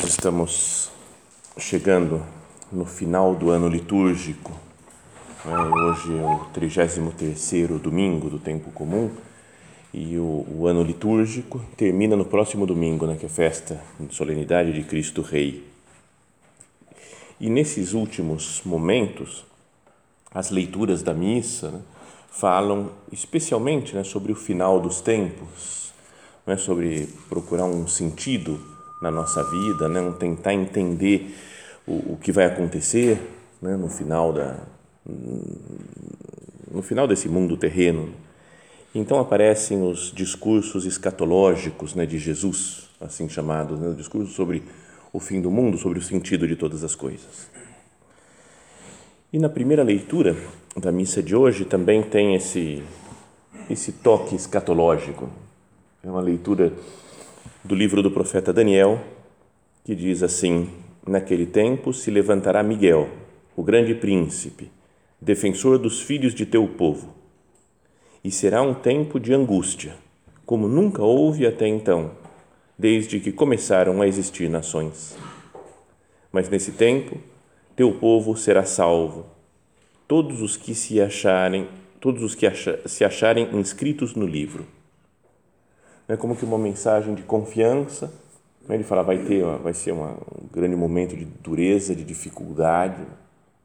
Nós estamos chegando no final do ano litúrgico. Né? Hoje é o 33º domingo do tempo comum e o, o, ano litúrgico termina no próximo domingo, né, que é a festa de solenidade de Cristo Rei. E nesses últimos momentos, as leituras da missa né, falam especialmente né, sobre o final dos tempos, né, sobre procurar um sentido na nossa vida, né? tentar entender o, o que vai acontecer né? no final da no final desse mundo terreno. Então aparecem os discursos escatológicos né, de Jesus, assim chamados, né, o discurso sobre o fim do mundo, sobre o sentido de todas as coisas. E na primeira leitura da missa de hoje também tem esse esse toque escatológico. É uma leitura do livro do profeta Daniel, que diz assim: Naquele tempo se levantará Miguel, o grande príncipe, defensor dos filhos de teu povo. E será um tempo de angústia, como nunca houve até então, desde que começaram a existir nações. Mas nesse tempo, teu povo será salvo. Todos os que se acharem, todos os que se acharem inscritos no livro né, como que uma mensagem de confiança. Né, ele fala vai ter, vai ser uma, um grande momento de dureza, de dificuldade,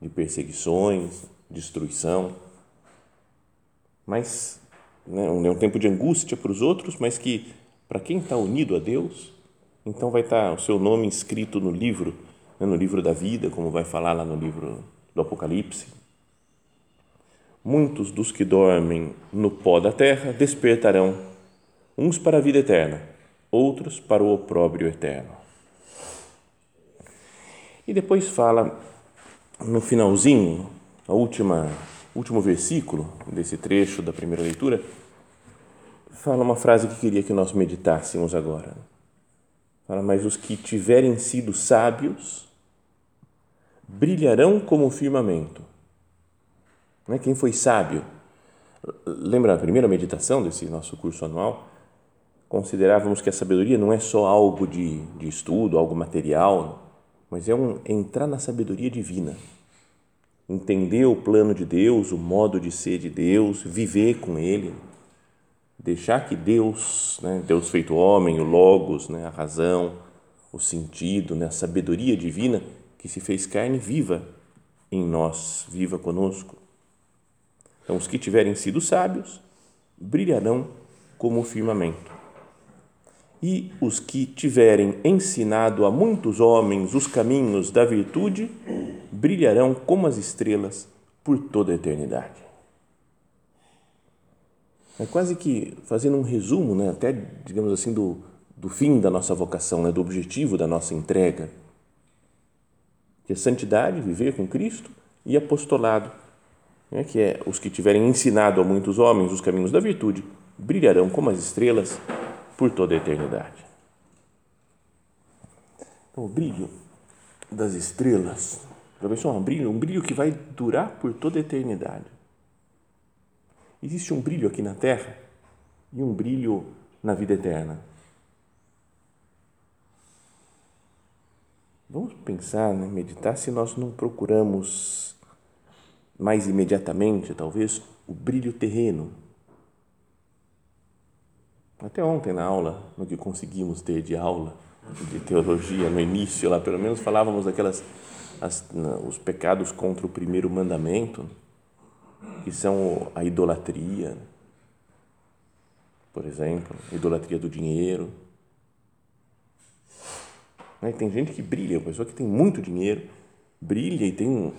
de perseguições, destruição, mas né, é um tempo de angústia para os outros, mas que para quem está unido a Deus, então vai estar tá o seu nome escrito no livro, né, no livro da vida, como vai falar lá no livro do Apocalipse. Muitos dos que dormem no pó da terra despertarão uns para a vida eterna, outros para o opróbrio eterno. E depois fala no finalzinho, a última último versículo desse trecho da primeira leitura, fala uma frase que queria que nós meditássemos agora. Fala, mas os que tiverem sido sábios brilharão como o firmamento. Não é quem foi sábio? Lembra a primeira meditação desse nosso curso anual? Considerávamos que a sabedoria não é só algo de, de estudo, algo material, mas é um entrar na sabedoria divina, entender o plano de Deus, o modo de ser de Deus, viver com Ele, deixar que Deus, né, Deus feito homem, o logos, né, a razão, o sentido, né, a sabedoria divina que se fez carne viva em nós, viva conosco. Então, os que tiverem sido sábios brilharão como o firmamento e os que tiverem ensinado a muitos homens os caminhos da virtude brilharão como as estrelas por toda a eternidade. É quase que fazendo um resumo, né, até digamos assim do, do fim da nossa vocação, né, do objetivo da nossa entrega, que é santidade, viver com Cristo e apostolado, né, que é os que tiverem ensinado a muitos homens os caminhos da virtude brilharão como as estrelas por toda a eternidade. Então, o brilho das estrelas, já pensou um brilho, um brilho que vai durar por toda a eternidade. Existe um brilho aqui na Terra e um brilho na vida eterna. Vamos pensar, né, meditar se nós não procuramos mais imediatamente, talvez, o brilho terreno até ontem na aula, no que conseguimos ter de aula de teologia no início lá, pelo menos falávamos daquelas as, os pecados contra o primeiro mandamento, que são a idolatria, por exemplo, idolatria do dinheiro. Né, tem gente que brilha, uma pessoa que tem muito dinheiro, brilha e tem um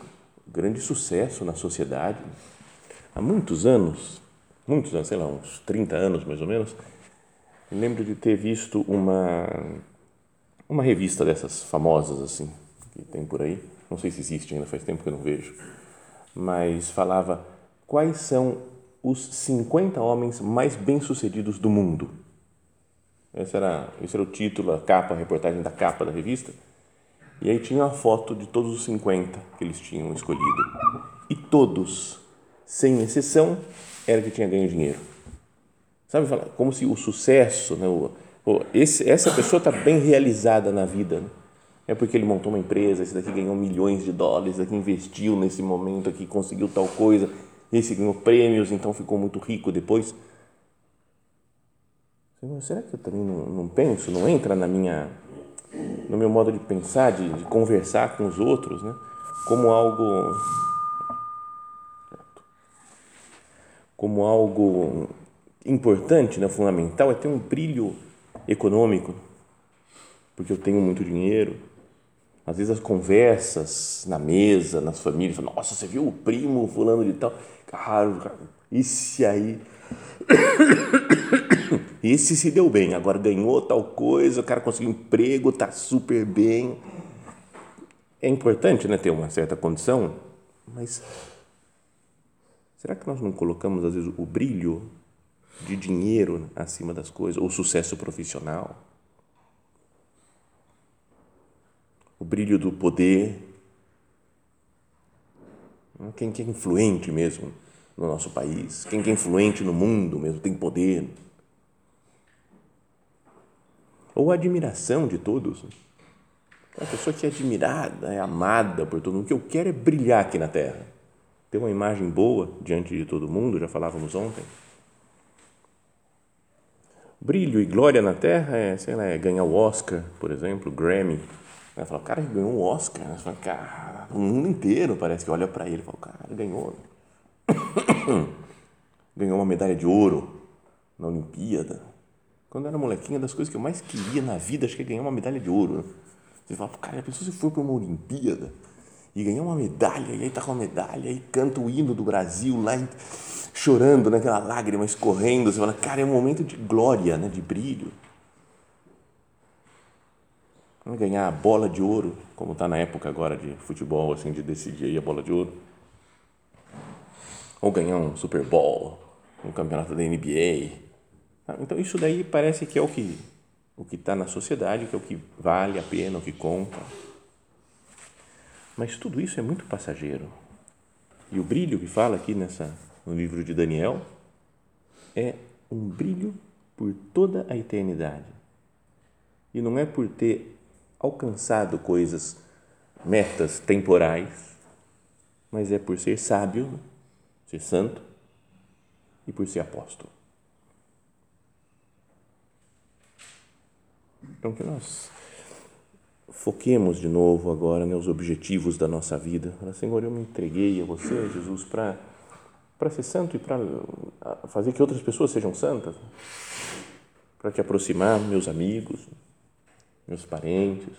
grande sucesso na sociedade. Há muitos anos, muitos anos, sei lá, uns 30 anos mais ou menos, eu lembro de ter visto uma, uma revista dessas famosas assim, que tem por aí, não sei se existe ainda, faz tempo que eu não vejo, mas falava quais são os 50 homens mais bem-sucedidos do mundo. Esse era, esse era o título, a capa, a reportagem da capa da revista. E aí tinha a foto de todos os 50 que eles tinham escolhido. E todos, sem exceção, era que tinha ganho dinheiro. Sabe, como se o sucesso, né, o, esse, essa pessoa está bem realizada na vida. Né? é porque ele montou uma empresa, esse daqui ganhou milhões de dólares, esse daqui investiu nesse momento aqui, conseguiu tal coisa, esse ganhou prêmios, então ficou muito rico depois. Será que eu também não, não penso, não entra na minha, no meu modo de pensar, de, de conversar com os outros, né? como algo como algo importante, né, fundamental, é ter um brilho econômico, porque eu tenho muito dinheiro, às vezes as conversas na mesa, nas famílias, nossa, você viu o primo fulano de tal? Cara, esse aí. Esse se deu bem, agora ganhou tal coisa, o cara conseguiu emprego, tá super bem. É importante né, ter uma certa condição, mas será que nós não colocamos, às vezes, o brilho de dinheiro acima das coisas, ou sucesso profissional? o brilho do poder. Quem, quem é influente mesmo no nosso país, quem é influente no mundo mesmo, tem poder. Ou a admiração de todos. A pessoa que é admirada, é amada por todo mundo. O que eu quero é brilhar aqui na Terra. Ter uma imagem boa diante de todo mundo, já falávamos ontem. Brilho e glória na Terra é, sei lá, é ganhar o Oscar, por exemplo, o Grammy, ela fala, cara, ele ganhou um Oscar. Ela fala, cara, o mundo inteiro parece que olha para ele e fala, cara, ganhou. ganhou uma medalha de ouro na Olimpíada. Quando eu era molequinha, das coisas que eu mais queria na vida, acho que é ganhar uma medalha de ouro. Você fala, cara, a pessoa se for para uma Olimpíada e ganhar uma medalha, e aí tá com a medalha, e canta o hino do Brasil lá, chorando, né, aquela lágrima escorrendo. Você fala, cara, é um momento de glória, né, de brilho ganhar a bola de ouro, como está na época agora de futebol, assim, de decidir aí a bola de ouro. Ou ganhar um Super Bowl, um campeonato da NBA. Tá? Então, isso daí parece que é o que o que está na sociedade, que é o que vale a pena, o que conta. Mas tudo isso é muito passageiro. E o brilho que fala aqui nessa, no livro de Daniel é um brilho por toda a eternidade. E não é por ter alcançado coisas, metas temporais, mas é por ser sábio, ser santo e por ser apóstolo. Então, que nós foquemos de novo agora nos objetivos da nossa vida. Senhor, eu me entreguei a você, Jesus, para para ser santo e para fazer que outras pessoas sejam santas, para te aproximar, meus amigos, meus parentes.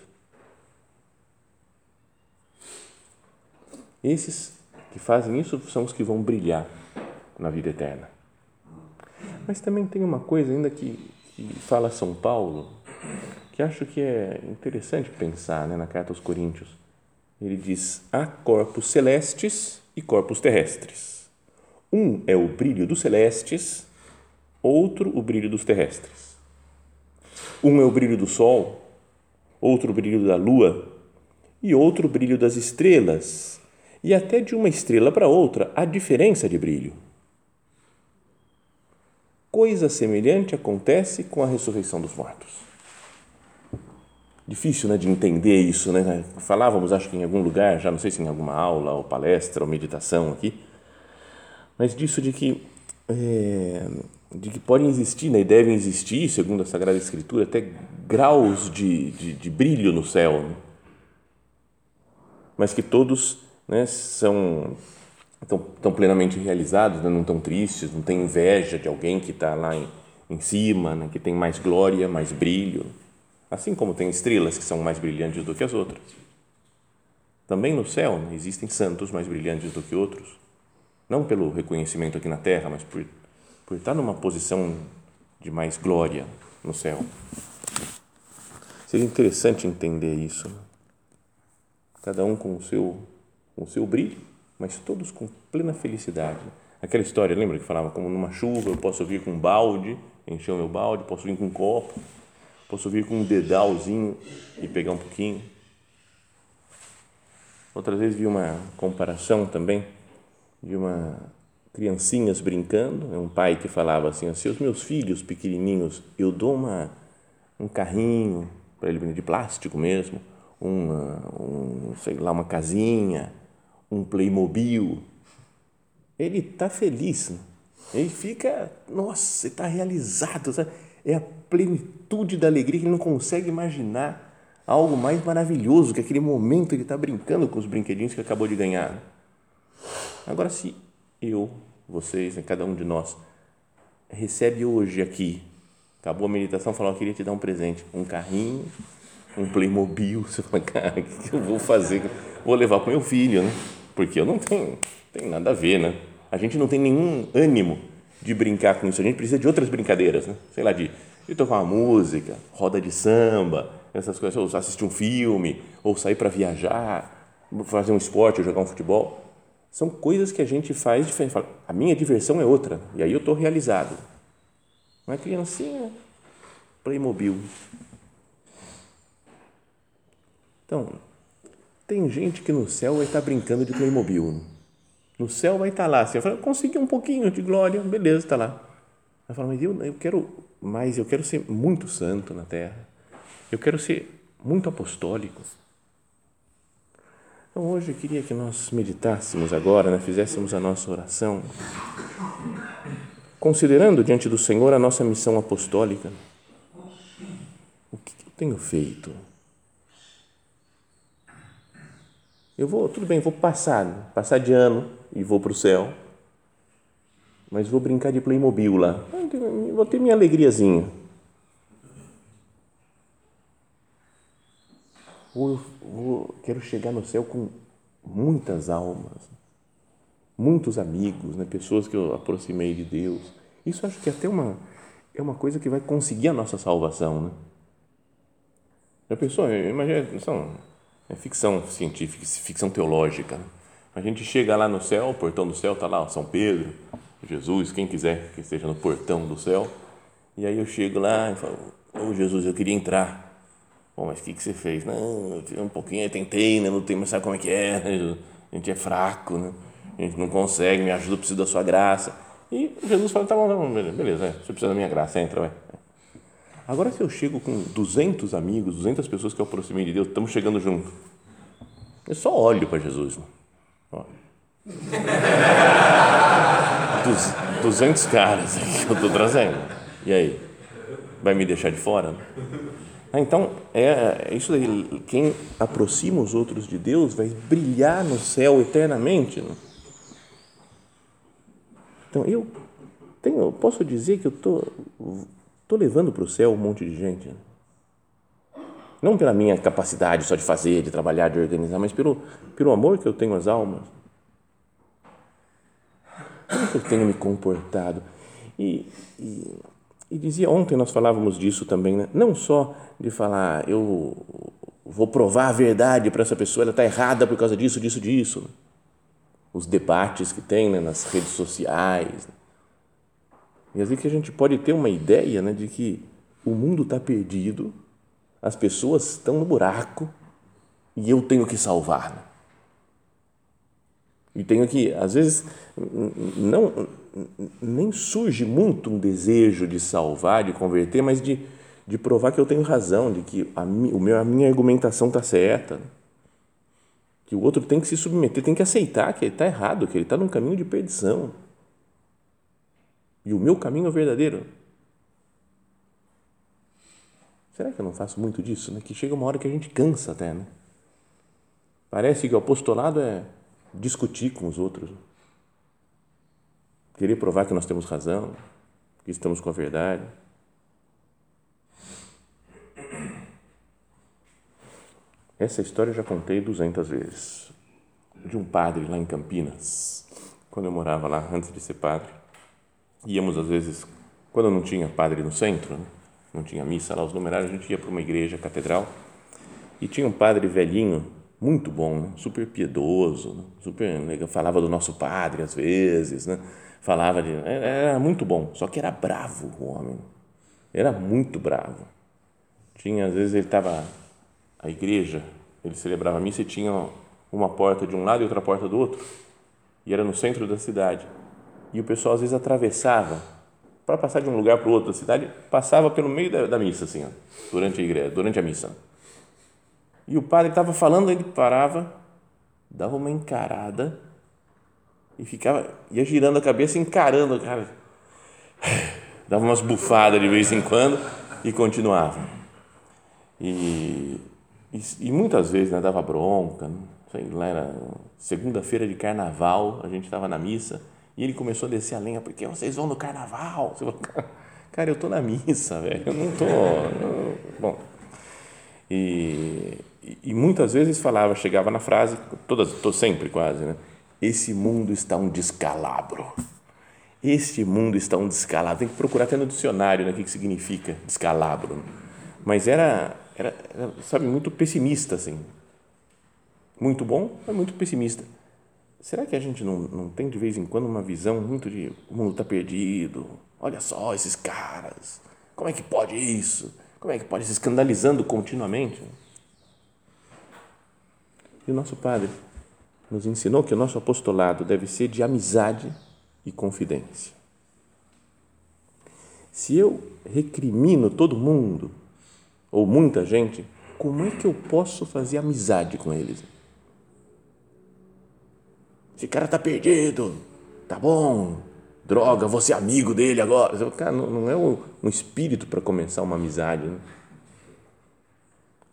Esses que fazem isso são os que vão brilhar na vida eterna. Mas também tem uma coisa ainda que, que fala São Paulo, que acho que é interessante pensar né, na carta aos Coríntios. Ele diz: há corpos celestes e corpos terrestres. Um é o brilho dos celestes, outro o brilho dos terrestres. Um é o brilho do sol, outro brilho da lua e outro brilho das estrelas, e até de uma estrela para outra há diferença de brilho. Coisa semelhante acontece com a ressurreição dos mortos. Difícil né, de entender isso, né? Falávamos, acho que em algum lugar, já não sei se em alguma aula ou palestra ou meditação aqui, mas disso de que é, de que podem existir né, e devem existir, segundo a Sagrada Escritura, até graus de, de, de brilho no céu, né? mas que todos né, são estão, plenamente realizados, né, não estão tristes, não tem inveja de alguém que está lá em, em cima, né, que tem mais glória, mais brilho, assim como tem estrelas que são mais brilhantes do que as outras. Também no céu né, existem santos mais brilhantes do que outros, não pelo reconhecimento aqui na terra, mas por, por estar numa posição de mais glória no céu. Seria interessante entender isso. Né? Cada um com o seu, com o seu brilho, mas todos com plena felicidade. Aquela história, lembra que falava como numa chuva eu posso vir com um balde, encher o meu balde, posso vir com um copo, posso vir com um dedalzinho e pegar um pouquinho. Outras vezes vi uma comparação também de uma criancinhas brincando, é um pai que falava assim, se os meus filhos pequenininhos, eu dou uma, um carrinho para ele de plástico mesmo, uma, um, sei lá, uma casinha, um Playmobil, ele está feliz, né? ele fica, nossa, está realizado, sabe? é a plenitude da alegria que ele não consegue imaginar algo mais maravilhoso que aquele momento ele está brincando com os brinquedinhos que acabou de ganhar. Agora, se eu, vocês, né, cada um de nós, recebe hoje aqui, acabou a meditação, falou, eu queria te dar um presente, um carrinho, um Playmobil, você fala, cara, o que eu vou fazer? Vou levar para o meu filho, né? Porque eu não tenho, tem nada a ver, né? A gente não tem nenhum ânimo de brincar com isso, a gente precisa de outras brincadeiras, né? Sei lá, de, de tocar uma música, roda de samba, essas coisas, ou assistir um filme, ou sair para viajar, fazer um esporte, ou jogar um futebol. São coisas que a gente faz diferente. A minha diversão é outra, e aí eu estou realizado. Uma criancinha, Playmobil. Então, tem gente que no céu vai estar brincando de Playmobil. No céu vai estar lá. Assim, eu consegui um pouquinho de glória, beleza, está lá. Vai falar, mas eu, eu quero mais, eu quero ser muito santo na terra. Eu quero ser muito apostólico. Então hoje eu queria que nós meditássemos agora, né, fizéssemos a nossa oração, considerando diante do Senhor a nossa missão apostólica. O que eu tenho feito? Eu vou, tudo bem, vou passar, passar de ano e vou para o céu, mas vou brincar de Playmobil lá. Vou ter minha alegriazinha. Vou, vou, quero chegar no céu com muitas almas, muitos amigos, né? pessoas que eu aproximei de Deus. Isso acho que é até uma, é uma coisa que vai conseguir a nossa salvação. Né? Já pensou? Imagina, são é ficção científica, ficção teológica. Né? A gente chega lá no céu, o portão do céu está lá, São Pedro, Jesus, quem quiser que esteja no portão do céu. E aí eu chego lá e falo, ô oh, Jesus, eu queria entrar. Bom, mas o que, que você fez? Não, eu um pouquinho, eu tentei, né? não tem, mas sabe como é que é? Né? A gente é fraco, né? a gente não consegue, me ajuda, preciso da sua graça. E Jesus fala, tá bom, tá bom beleza, é, você precisa da minha graça, entra, vai. Agora, se eu chego com 200 amigos, 200 pessoas que eu aproximei de Deus, estamos chegando junto, eu só olho para Jesus. Né? Ó. 200 caras que eu estou trazendo. E aí? Vai me deixar de fora? Ah, então, é, é isso daí. Quem aproxima os outros de Deus vai brilhar no céu eternamente. Né? Então, eu tenho, posso dizer que eu estou Estou levando para o céu um monte de gente. Não pela minha capacidade só de fazer, de trabalhar, de organizar, mas pelo, pelo amor que eu tenho às almas. Como eu tenho me comportado? E, e, e dizia, ontem nós falávamos disso também, né? não só de falar, eu vou provar a verdade para essa pessoa, ela está errada por causa disso, disso, disso. Os debates que tem né, nas redes sociais, e às vezes que a gente pode ter uma ideia né, de que o mundo está perdido, as pessoas estão no buraco e eu tenho que salvar. Né? E tenho que, às vezes, não nem surge muito um desejo de salvar, de converter, mas de, de provar que eu tenho razão, de que a, o meu, a minha argumentação está certa. Que o outro tem que se submeter, tem que aceitar que ele está errado, que ele está num caminho de perdição. e o meu caminho é verdadeiro. Será que eu não faço muito disso? Né? Que chega uma hora que a gente cansa até, né? Parece que o apostolado é discutir com os outros, querer provar que nós temos razão, que estamos com a verdade. Essa história eu já contei duzentas vezes. De um padre lá em Campinas, quando eu morava lá, antes de ser padre. Íamos, às vezes, quando não tinha padre no centro, né? não tinha missa lá, os numerários, a gente ia para uma igreja catedral e tinha um padre velhinho, muito bom, né? super piedoso, né? super legal, falava do nosso padre às vezes, né? Falava de. Era muito bom, só que era bravo o homem, era muito bravo. Tinha, às vezes, ele estava a igreja, ele celebrava a missa e tinha uma porta de um lado e outra porta do outro, e era no centro da cidade. E o pessoal às vezes atravessava para passar de um lugar para o outro da cidade, passava pelo meio da, da missa assim, ó, durante a igreja, durante a missa. E o padre estava falando, ele parava, dava uma encarada e ficava ia girando a cabeça, encarando, cara. Dava umas bufadas de vez em quando e continuava. E e, e muitas vezes né, dava bronca, né? lá, era segunda-feira de carnaval, a gente estava na missa e ele começou a descer a lenha, porque vocês vão no carnaval? Você falou, cara, eu estou na missa, velho, eu não estou. Bom, e, e muitas vezes falava, chegava na frase, todas, tô sempre quase, né? Esse mundo está um descalabro. Este mundo está um descalabro. Tem que procurar até no dicionário né, o que significa descalabro. Mas era era, era, sabe, muito pessimista, assim. Muito bom, mas muito pessimista. Será que a gente não, não tem de vez em quando uma visão muito de o mundo está perdido? Olha só esses caras. Como é que pode isso? Como é que pode se escandalizando continuamente? E o nosso Padre nos ensinou que o nosso apostolado deve ser de amizade e confidência. Se eu recrimino todo mundo, ou muita gente, como é que eu posso fazer amizade com eles? Esse cara tá perdido, tá bom, droga, você é amigo dele agora. Cara, não, é um espírito para começar uma amizade. Né?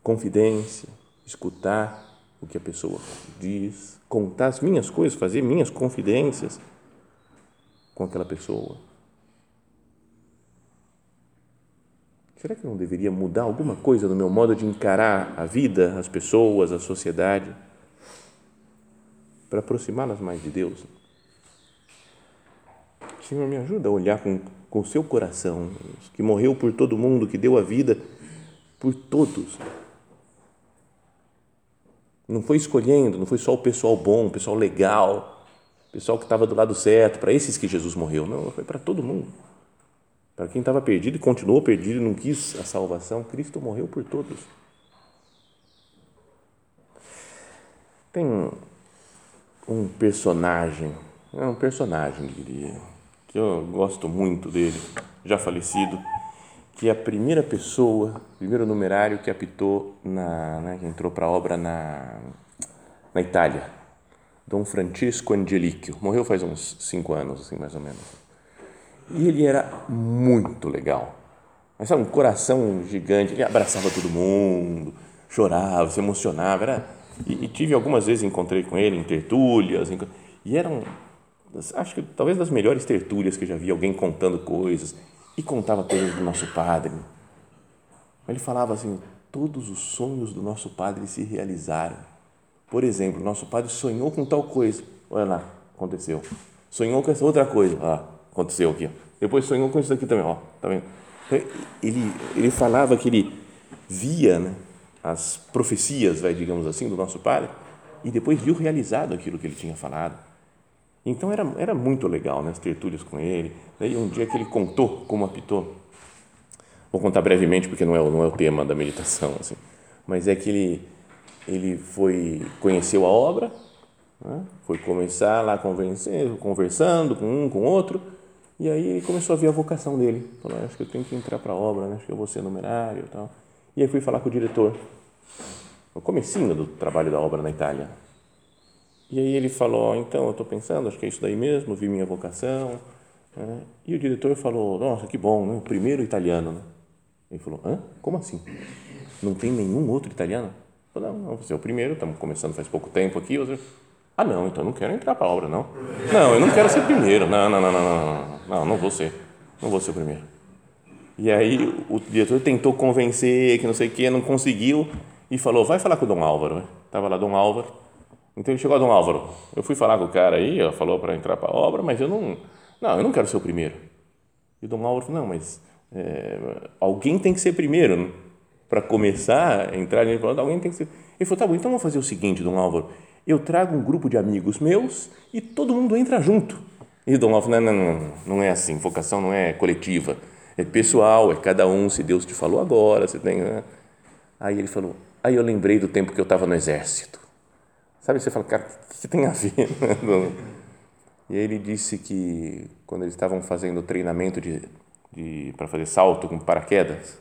Confidência, escutar o que a pessoa diz, contar as minhas coisas, fazer minhas confidências com aquela pessoa será que eu não deveria mudar alguma coisa no meu modo de encarar a vida, as pessoas, a sociedade, para aproximá-las mais de Deus? Senhor, me ajuda a olhar com o seu coração, que morreu por todo mundo, que deu a vida por todos. Não foi escolhendo, não foi só o pessoal bom, o pessoal legal, o pessoal que estava do lado certo, para esses que Jesus morreu. Não, foi para todo mundo. Para quem estava perdido e continuou perdido e não quis a salvação, Cristo morreu por todos. Tem um personagem, é um personagem, diria, que eu gosto muito dele, já falecido, que é a primeira pessoa, primeiro numerário que apitou, na, né, que entrou para a obra na, na Itália, Dom Francisco Angelicchio. Morreu faz uns cinco anos, assim, mais ou menos e ele era muito legal. Mas sabe, um coração gigante, ele abraçava todo mundo, chorava, se emocionava. Era, e, e tive algumas vezes, encontrei com ele em tertúlias, e eram, acho que talvez das melhores tertúlias que já vi, alguém contando coisas, e contava coisas do nosso padre. Ele falava assim: todos os sonhos do nosso padre se realizaram. Por exemplo, nosso padre sonhou com tal coisa, olha lá, aconteceu. Sonhou com essa outra coisa, ah, aconteceu aqui. Depois sonhou com isso aqui também, ó, tá vendo? Então, ele, ele falava que ele via né, as profecias, vai, digamos assim, do nosso Pai e depois viu realizado aquilo que ele tinha falado. Então era, era muito legal né, as tertúlias com ele. Daí um dia que ele contou como apitou, vou contar brevemente porque não é, não é o tema da meditação, assim, mas é que ele, ele foi, conheceu a obra, né, foi começar lá conversando com um, com outro, e aí ele começou a ver a vocação dele. Falou, acho que eu tenho que entrar para a obra, né? acho que eu vou ser numerário e tal. E aí fui falar com o diretor, no comecinho do trabalho da obra na Itália. E aí ele falou, então, eu estou pensando, acho que é isso daí mesmo, vi minha vocação, É, e o diretor falou: Nossa, que bom, né? o primeiro italiano. Né? Ele falou: Hã? Como assim? Não tem nenhum outro italiano? Eu falei, não, não, você é o primeiro, estamos começando faz pouco tempo aqui. Você... Ah, não, então não quero entrar para a obra, não. Não, eu não quero ser primeiro. Não, não, não, não, não, não, não, não vou ser. Não vou ser o primeiro. E aí o diretor tentou convencer que não sei o que, não conseguiu e falou: vai falar com o Dom Álvaro. Estava lá Dom Álvaro. Então ele chegou a Dom Álvaro. Eu fui falar com o cara aí, ó, falou para entrar para a obra, mas eu não, não, eu não quero ser o primeiro. E o Dom Álvaro falou: não, mas é, alguém tem que ser primeiro né? para começar a entrar. Ele falou: alguém tem que ser. Ele falou: tá bom, então vamos fazer o seguinte, Dom Álvaro. Eu trago um grupo de amigos meus e todo mundo entra junto. E Dom Álvaro: não, não, não, não é assim. Vocação não é coletiva é pessoal, é cada um, se Deus te falou agora, você tem. Né? Aí ele falou, aí eu lembrei do tempo que eu estava no exército. Sabe, você fala, cara, o que tem a ver? e aí ele disse que quando eles estavam fazendo treinamento de, de para fazer salto com paraquedas,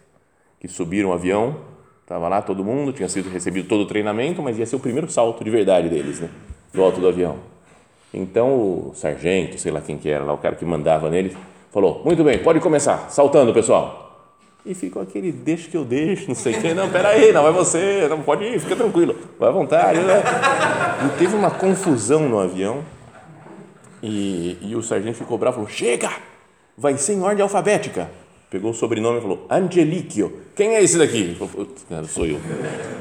que subiram o avião, estava lá todo mundo, tinha sido recebido todo o treinamento, mas ia ser o primeiro salto de verdade deles, né? Do alto do avião. Então o sargento, sei lá quem que era lá, o cara que mandava neles, Falou, muito bem, pode começar, saltando, pessoal. E ficou aquele, deixa que eu deixo, não sei quê. Não, peraí, não é você, não pode ir, fica tranquilo, vai à vontade. Né? E teve uma confusão no avião e, e o sargento ficou bravo, falou, chega, vai ser em ordem alfabética. Pegou o sobrenome e falou, Angelicchio. Quem é esse daqui? Falou, cara, sou eu.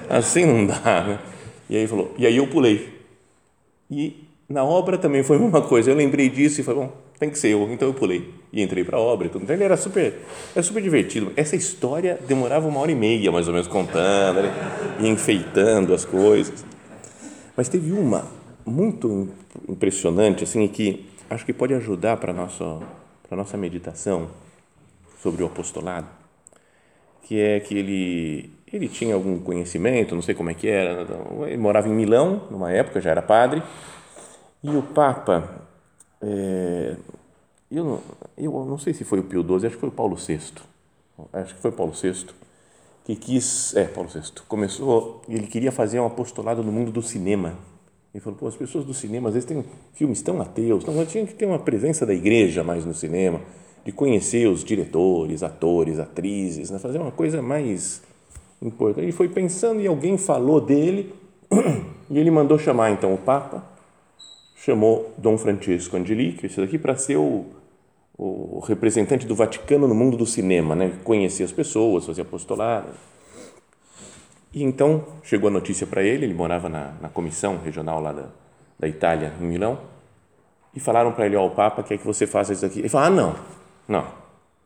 Assim não dá, né? E aí falou, e aí eu pulei. E na obra também foi a mesma coisa. Eu lembrei disso e falei, bom, tem que ser eu. Então eu pulei e entrei para a obra. Então ele era super, era super divertido. Essa história demorava uma hora e meia, mais ou menos, contando e enfeitando as coisas. Mas teve uma muito impressionante, assim, que acho que pode ajudar para nossa para nossa meditação sobre o apostolado, que é que ele ele tinha algum conhecimento, não sei como é que era, ele morava em Milão, numa época já era padre, e o Papa é, eu, não, eu não sei se foi o Pio XII, acho que foi o Paulo VI. Acho que foi Paulo VI que quis, é, Paulo VI, começou, ele queria fazer um apostolado no mundo do cinema. Ele falou, pô, as pessoas do cinema às vezes têm filmes tão ateus, então tinha que ter uma presença da igreja mais no cinema, de conhecer os diretores, atores, atrizes, né? fazer uma coisa mais importante. Ele foi pensando e alguém falou dele e ele mandou chamar então o Papa chamou Dom Francisco Angelique, esse daqui, para ser o, o representante do Vaticano no mundo do cinema, né? conhecer as pessoas, fazer apostolado. E então chegou a notícia para ele, ele morava na, na comissão regional lá da, da Itália, em Milão, e falaram para ele, ó, oh, o Papa quer que você faça isso aqui. Ele falou, ah, não, não,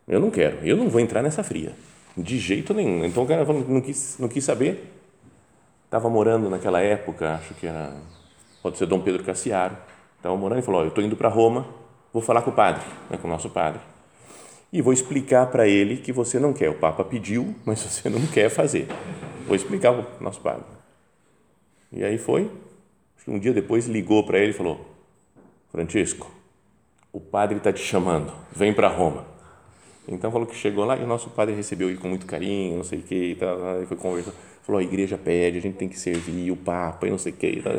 eu não quero, eu não vou entrar nessa fria, de jeito nenhum. Então o cara não quis, não quis saber, estava morando naquela época, acho que era pode ser Dom Pedro Cassiaro, estava morando e falou: Eu estou indo para Roma, vou falar com o padre, né, com o nosso padre, e vou explicar para ele que você não quer. O Papa pediu, mas você não quer fazer. Vou explicar para o nosso padre. E aí foi. Um dia depois ligou para ele e falou: Francisco, o padre está te chamando, vem para Roma. Então falou que chegou lá e o nosso padre recebeu ele com muito carinho, não sei o que, e tal, e foi conversando. Falou: a igreja pede, a gente tem que servir o Papa, e não sei o que. E, tal,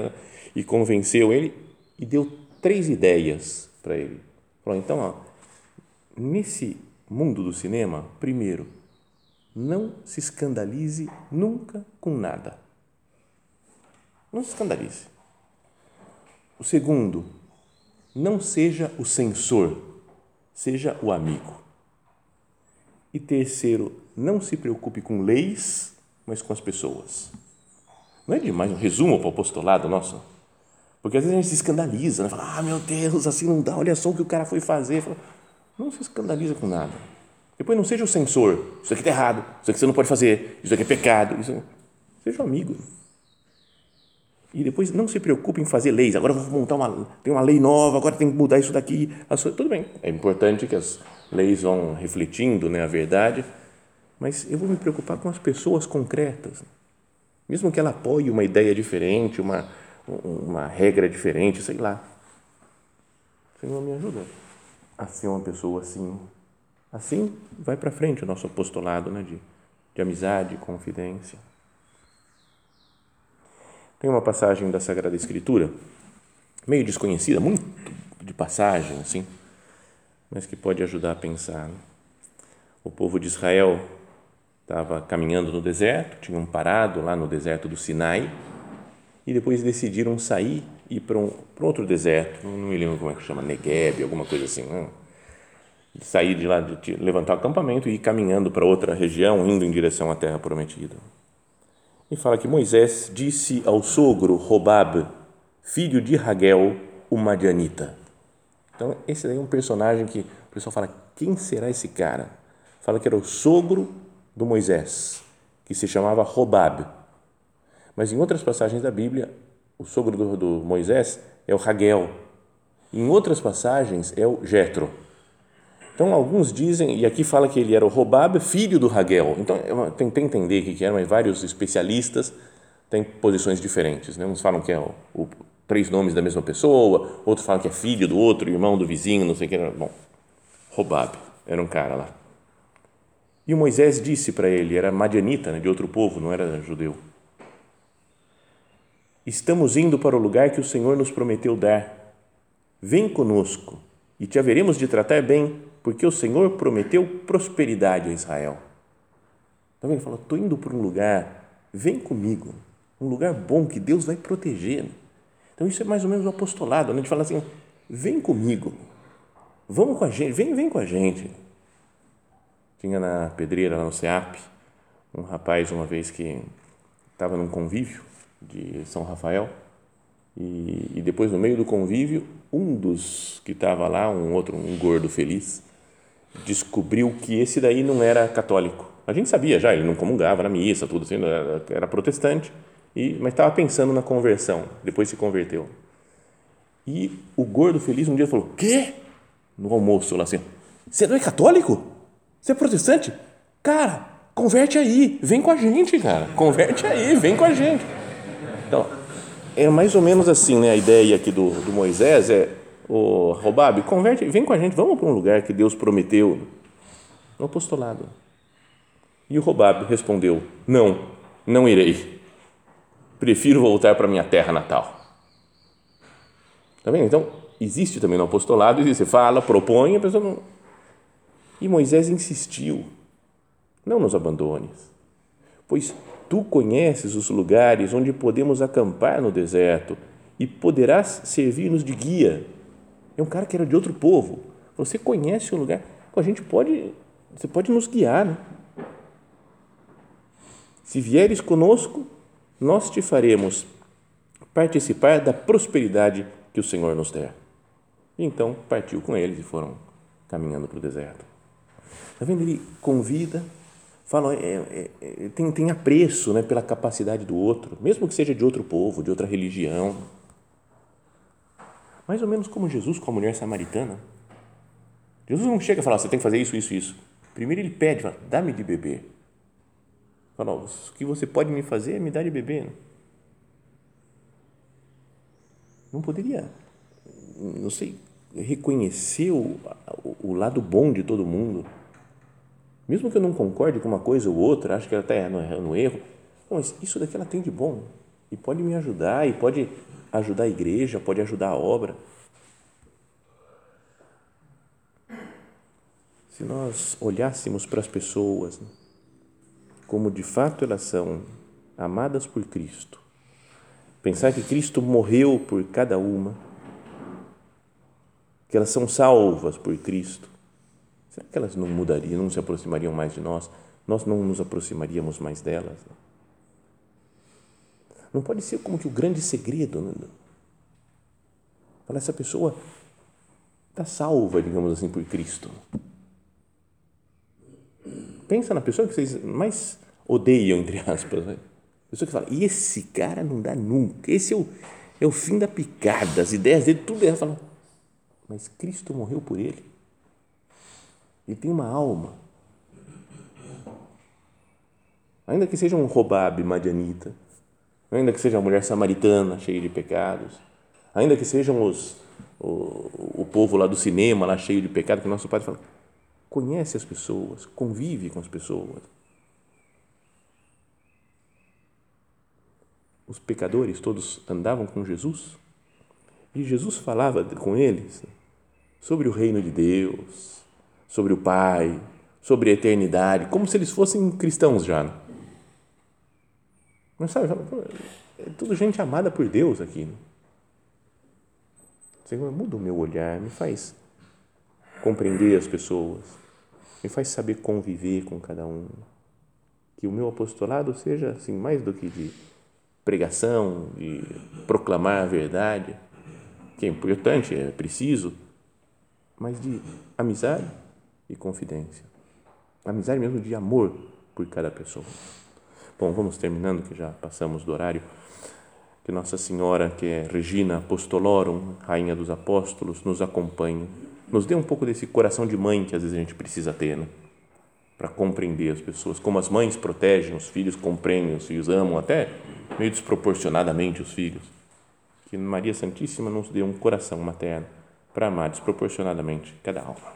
e convenceu ele e deu três ideias para ele. Falou, então, ó, nesse mundo do cinema, primeiro, não se escandalize nunca com nada. Não se escandalize. O segundo, não seja o censor, seja o amigo. E terceiro, não se preocupe com leis, mas com as pessoas. Não é demais um resumo para o apostolado nosso? Porque às vezes a gente se escandaliza, né? fala, ah, meu Deus, assim não dá, olha só o que o cara foi fazer. Fala, não se escandaliza com nada. Depois não seja o censor, isso aqui está errado, isso aqui você não pode fazer, isso aqui é pecado. Isso... Seja um amigo. E depois não se preocupe em fazer leis. Agora vou montar uma, tem uma lei nova, agora tem que mudar isso daqui. Tudo bem, é importante que as leis vão refletindo né, a verdade, mas eu vou me preocupar com as pessoas concretas. Mesmo que ela apoie uma ideia diferente, uma, uma regra diferente, sei lá. Senhor, me ajuda a ser uma pessoa assim. Assim vai para frente o nosso apostolado né, de, de amizade, confidência. Tem uma passagem da Sagrada Escritura, meio desconhecida, muito de passagem, assim, mas que pode ajudar a pensar. O povo de Israel estava caminhando no deserto, tinham parado lá no deserto do Sinai e depois decidiram sair e para um, para outro deserto, não me lembro como é que chama, Negev, alguma coisa assim. Não? Sair de lá, de levantar o acampamento e ir caminhando para outra região, indo em direção à terra prometida. E fala que Moisés disse ao sogro Robab, filho de Raguel, o Madianita. Então, esse daí é um personagem que o pessoal fala: quem será esse cara? Fala que era o sogro do Moisés, que se chamava Robab. Mas em outras passagens da Bíblia, o sogro do, do Moisés é o Raguel. Em outras passagens é o Jetro. Então, alguns dizem, e aqui fala que ele era o Robab, filho do Raguel. Então, tentei entender o que era, mas vários especialistas têm posições diferentes. Né? Uns falam que é o, o, três nomes da mesma pessoa, outros falam que é filho do outro, irmão do vizinho, não sei o que. Bom, Robab era um cara lá. E o Moisés disse para ele, era madianita, né, de outro povo, não era judeu. Estamos indo para o lugar que o Senhor nos prometeu dar. Vem conosco e te haveremos de tratar bem, porque o Senhor prometeu prosperidade a Israel. Então ele falou: estou indo para um lugar, vem comigo, um lugar bom que Deus vai proteger. Então isso é mais ou menos o apostolado, né? a gente fala assim: vem comigo, vamos com a gente, vem, vem com a gente tinha na pedreira, lá no SEAP, um rapaz, uma vez que estava num convívio de São Rafael, e, e, depois, no meio do convívio, um dos que estava lá, um outro, um gordo feliz, descobriu que esse daí não era católico. A gente sabia já, ele não comungava na missa, tudo assim, era, era protestante, e, mas estava pensando na conversão, depois se converteu. E o gordo feliz um dia falou: Quê? No almoço, lá assim: Você não é católico? Você é protestante? Cara, converte aí, vem com a gente, cara. Converte aí, vem com a gente. Então, é mais ou menos assim, né? A ideia aqui do, do Moisés é, o Robab, converte, vem com a gente, vamos para um lugar que Deus prometeu no apostolado. E o Robab respondeu: Não, não irei. Prefiro voltar para minha terra natal. Tá vendo? Então, existe também no apostolado, existe, você fala, propõe, a pessoa não e Moisés insistiu: Não nos abandones, pois tu conheces os lugares onde podemos acampar no deserto e poderás servir-nos de guia. É um cara que era de outro povo. Você conhece o lugar. a gente pode, você pode nos guiar. Né? Se vieres conosco, nós te faremos participar da prosperidade que o Senhor nos der. E então partiu com eles e foram caminhando para o deserto. Está vendo? Ele convida, fala, é, é, é, tem, tem apreço né, pela capacidade do outro, mesmo que seja de outro povo, de outra religião. Mais ou menos como Jesus com a mulher samaritana. Jesus não chega a falar, você tem que fazer isso, isso, isso. Primeiro ele pede, dá-me de beber. Fala, o que você pode me fazer é me dar de beber. Não poderia, não sei, reconhecer o, o lado bom de todo mundo mesmo que eu não concorde com uma coisa ou outra, acho que ela está no, no erro, mas isso daqui ela tem de bom e pode me ajudar, e pode ajudar a igreja, pode ajudar a obra. Se nós olhássemos para as pessoas né, como de fato elas são amadas por Cristo, pensar que Cristo morreu por cada uma, que elas são salvas por Cristo, Será que elas não mudariam, não se aproximariam mais de nós? Nós não nos aproximaríamos mais delas? Não pode ser como que o grande segredo. Né? Fala, essa pessoa está salva, digamos assim, por Cristo. Pensa na pessoa que vocês mais odeiam, entre aspas. Né? Pessoa que fala, e esse cara não dá nunca, esse é o, é o fim da picada, as ideias dele, tudo é. Mas Cristo morreu por ele. Ele tem uma alma. Ainda que seja um Robab madianita, ainda que seja uma mulher samaritana cheia de pecados, ainda que sejam os, o, o povo lá do cinema, lá cheio de pecado, que nosso Pai fala, conhece as pessoas, convive com as pessoas. Os pecadores todos andavam com Jesus e Jesus falava com eles sobre o reino de Deus, sobre o Pai, sobre a eternidade, como se eles fossem cristãos já. Né? Mas sabe, é tudo gente amada por Deus aqui. Né? Senhor, muda o meu olhar, me faz compreender as pessoas, me faz saber conviver com cada um. Que o meu apostolado seja assim mais do que de pregação, de proclamar a verdade, que é importante, é preciso, mas de amizade e confidência. Amizade mesmo de amor por cada pessoa. Bom, vamos terminando, que já passamos do horário. Que Nossa Senhora, que é Regina Apostolorum, Rainha dos Apóstolos, nos acompanhe, nos dê um pouco desse coração de mãe que às vezes a gente precisa ter, né? Para compreender as pessoas, como as mães protegem os filhos, compreendem os filhos, amam até meio desproporcionadamente os filhos. Que Maria Santíssima nos dê um coração materno para amar desproporcionadamente cada alma.